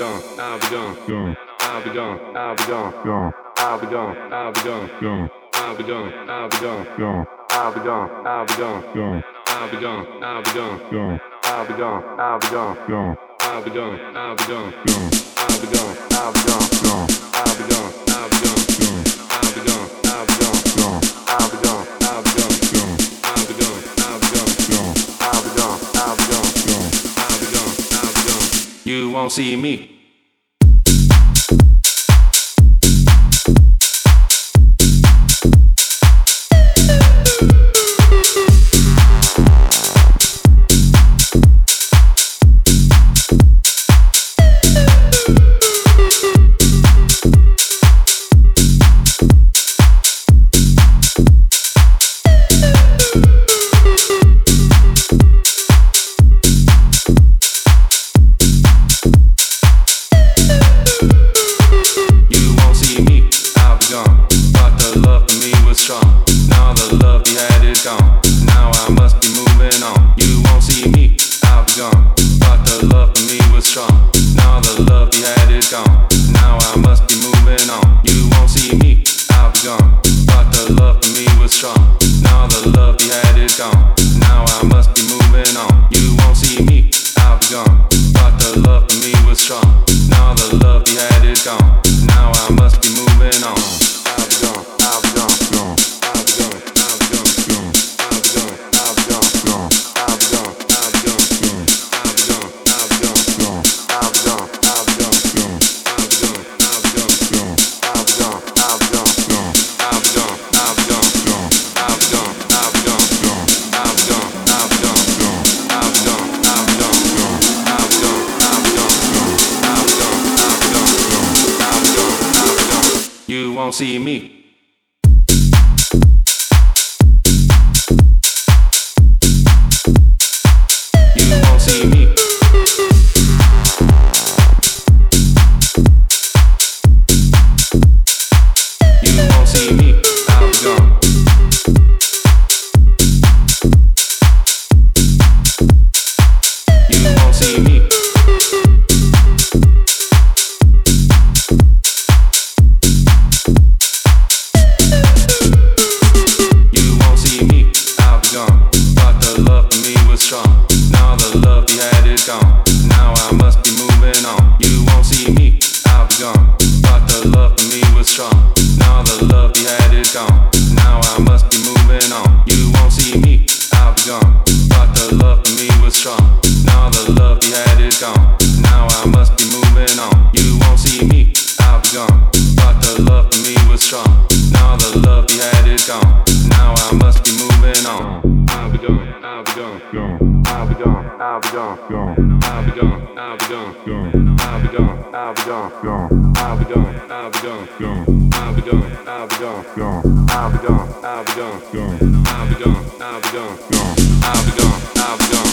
gone, I'll be gone, gone. I'll be gone, I'll be gone, gone. I'll be gone, I'll be gone, gone. I'll be gone, I'll be gone, gone. I'll be gone, I'll be gone, gone. I'll be gone, I'll be gone, gone. I'll be gone, I'll be gone, gone. I'll be gone, I'll be gone, gone. I'll be gone, I'll be gone, gone. you won't see me. I'll be gone. I'll be gone, I'll be gone. I'll be gone, I'll be gone. I'll be gone, I'll be gone. I'll be gone, I'll be gone. I'll be gone, I'll be gone. I'll be gone, I'll be gone.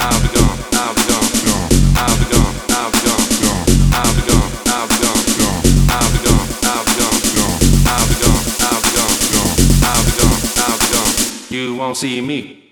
I'll be gone, I'll be gone. I'll be gone, I'll be gone. You won't see me.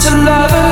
To lovers.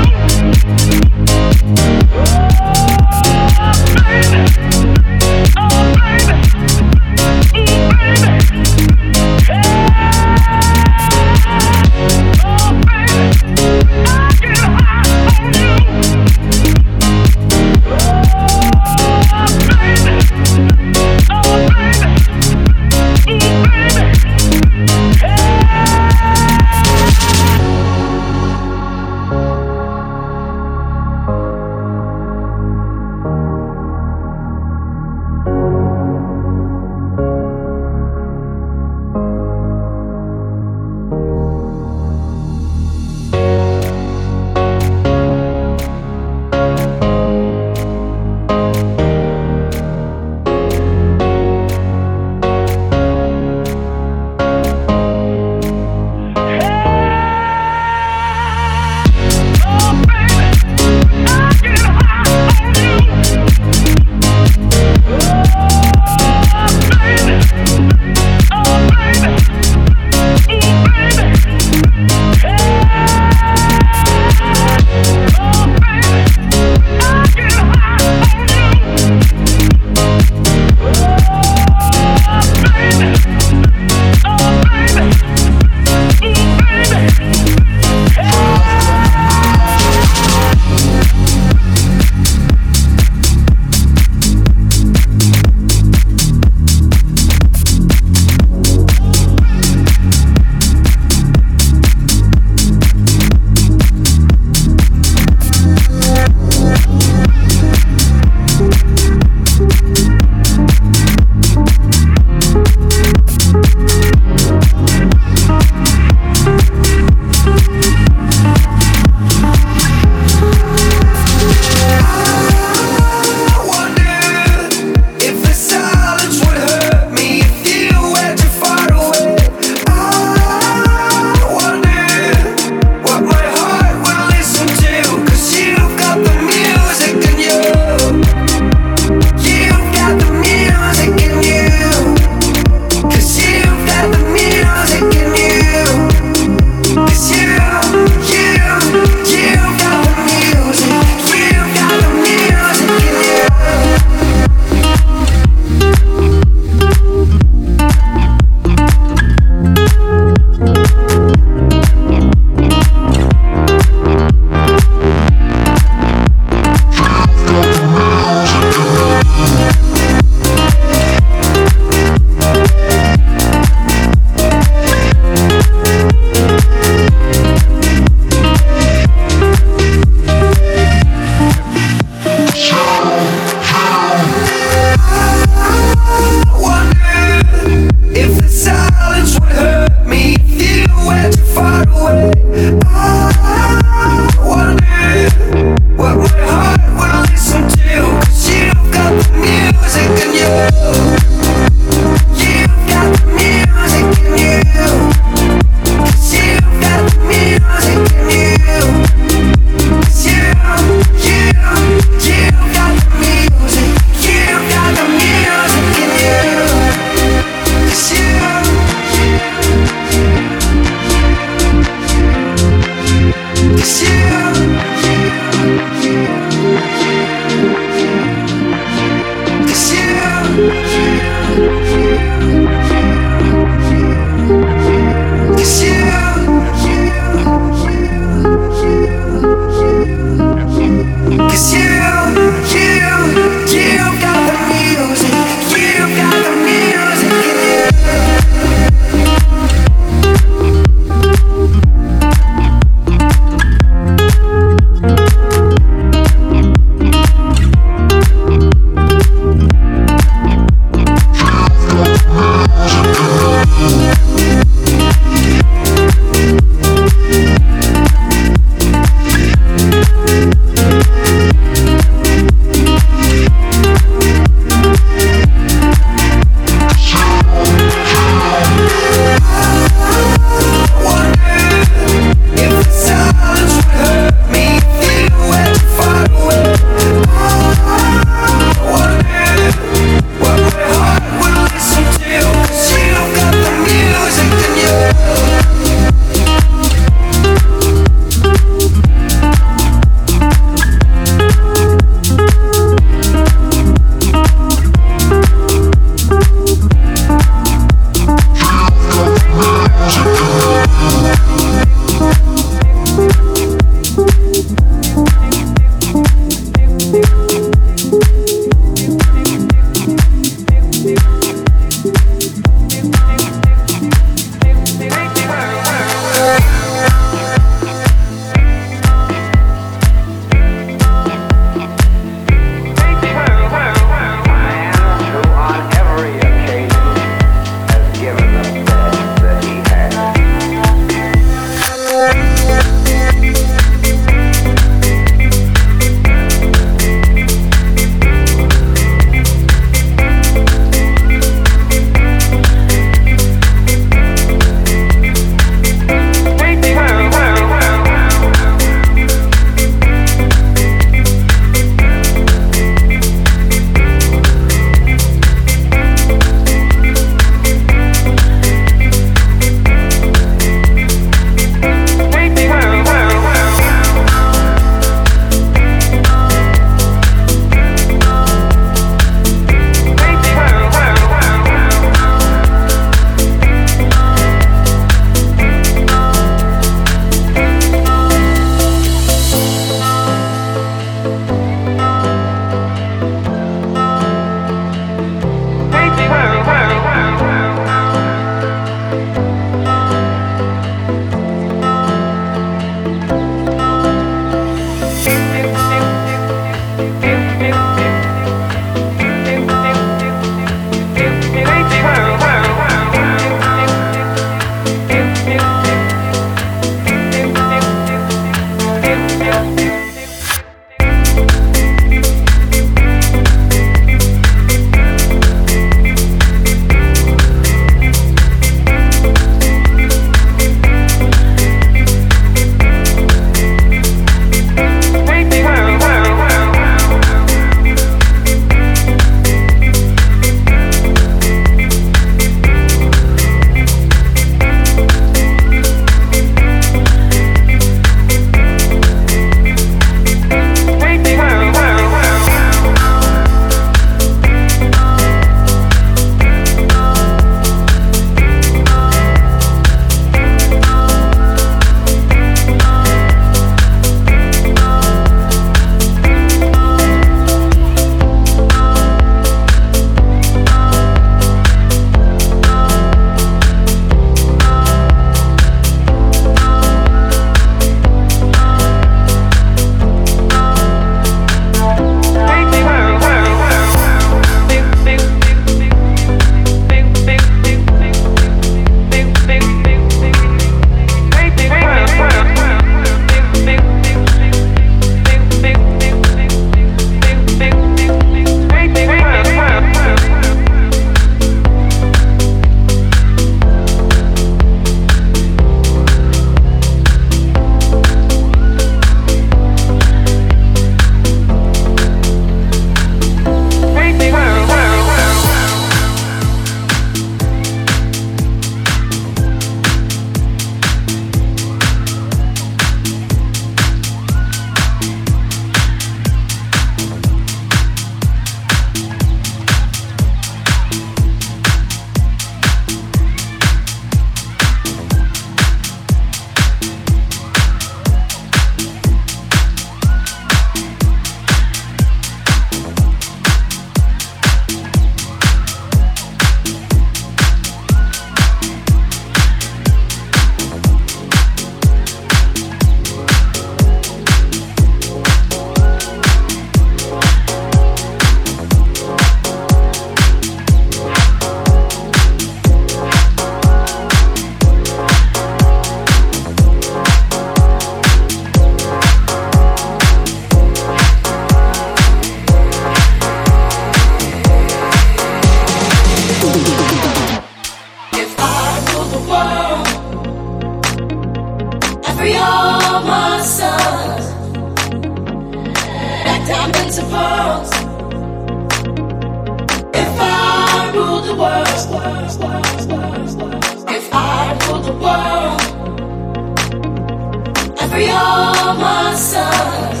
For all my sons.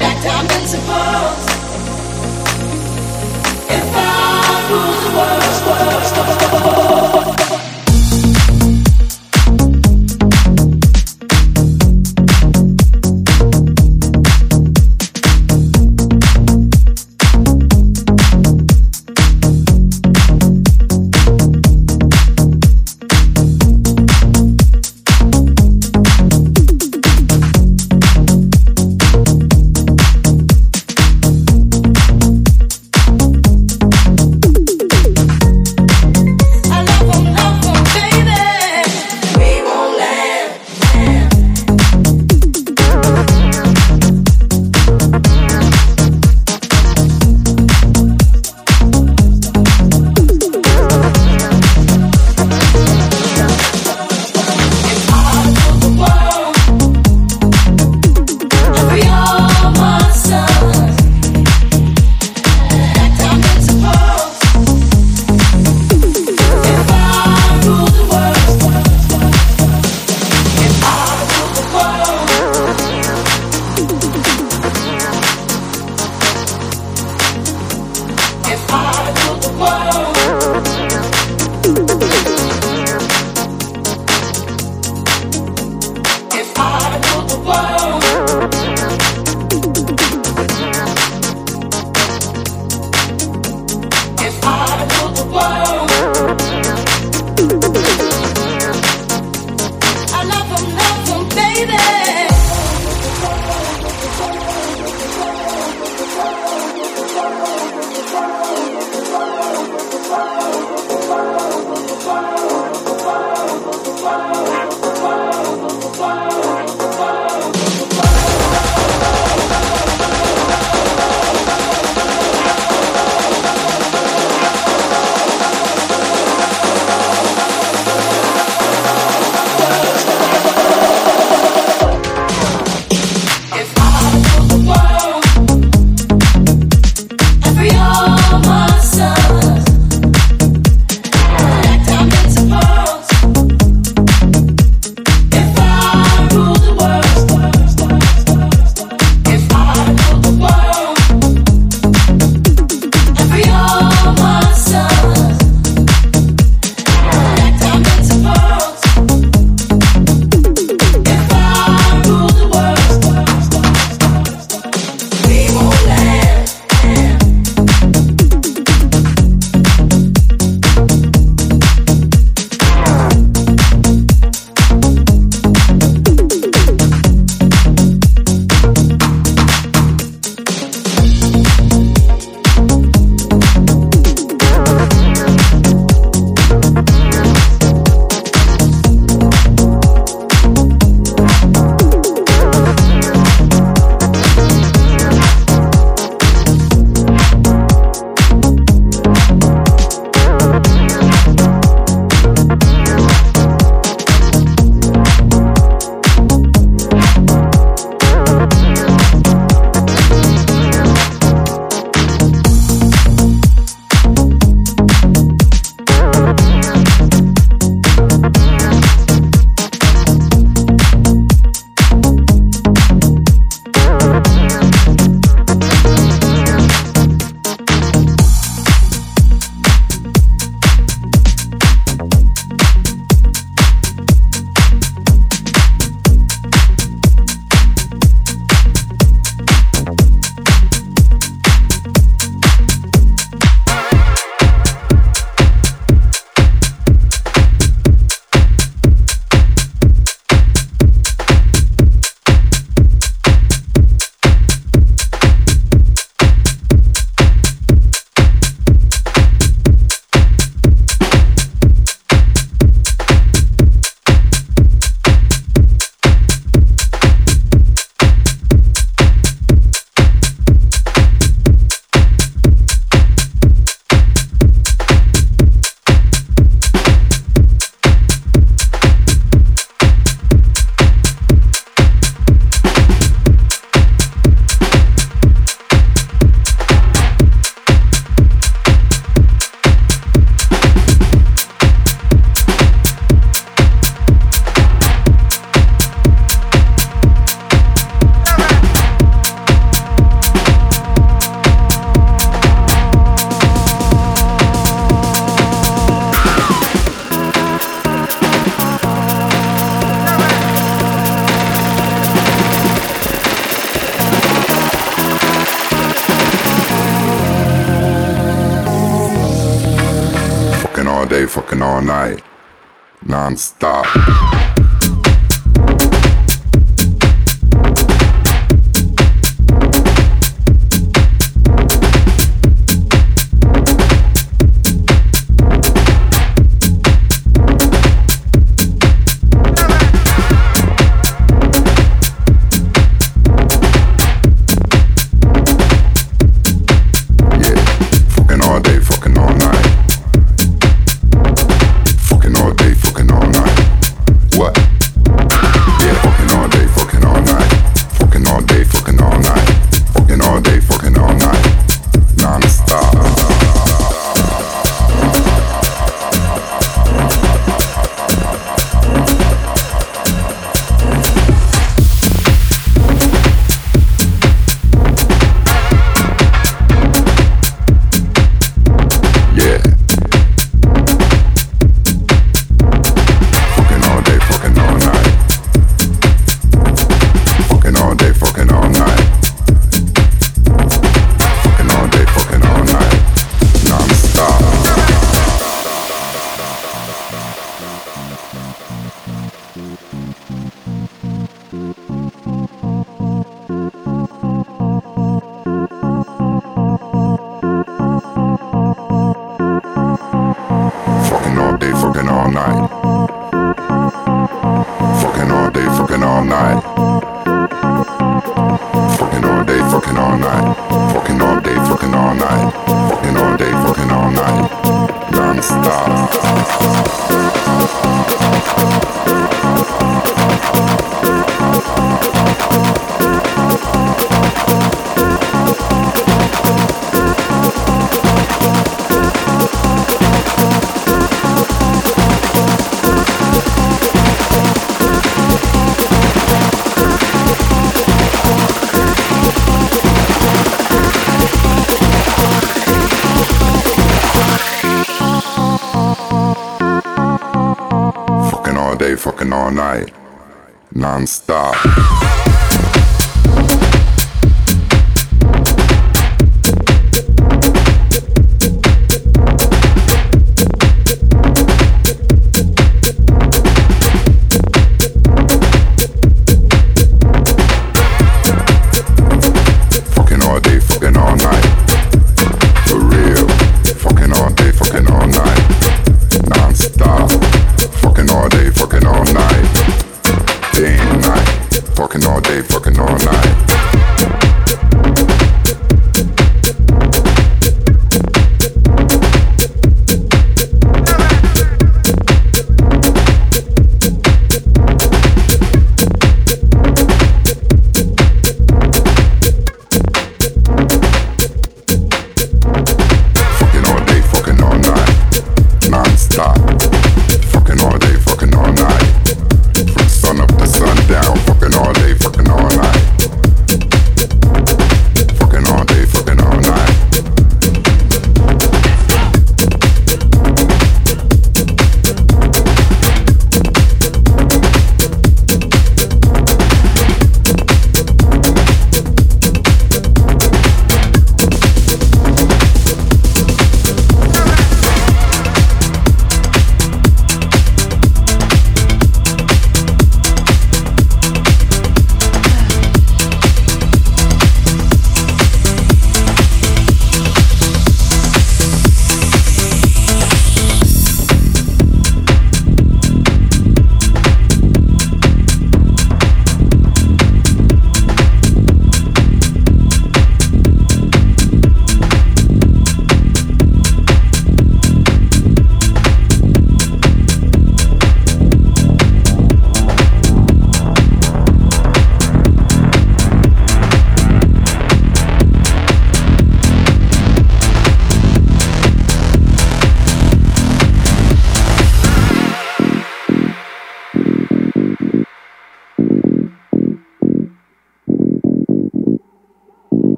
Like diamonds and.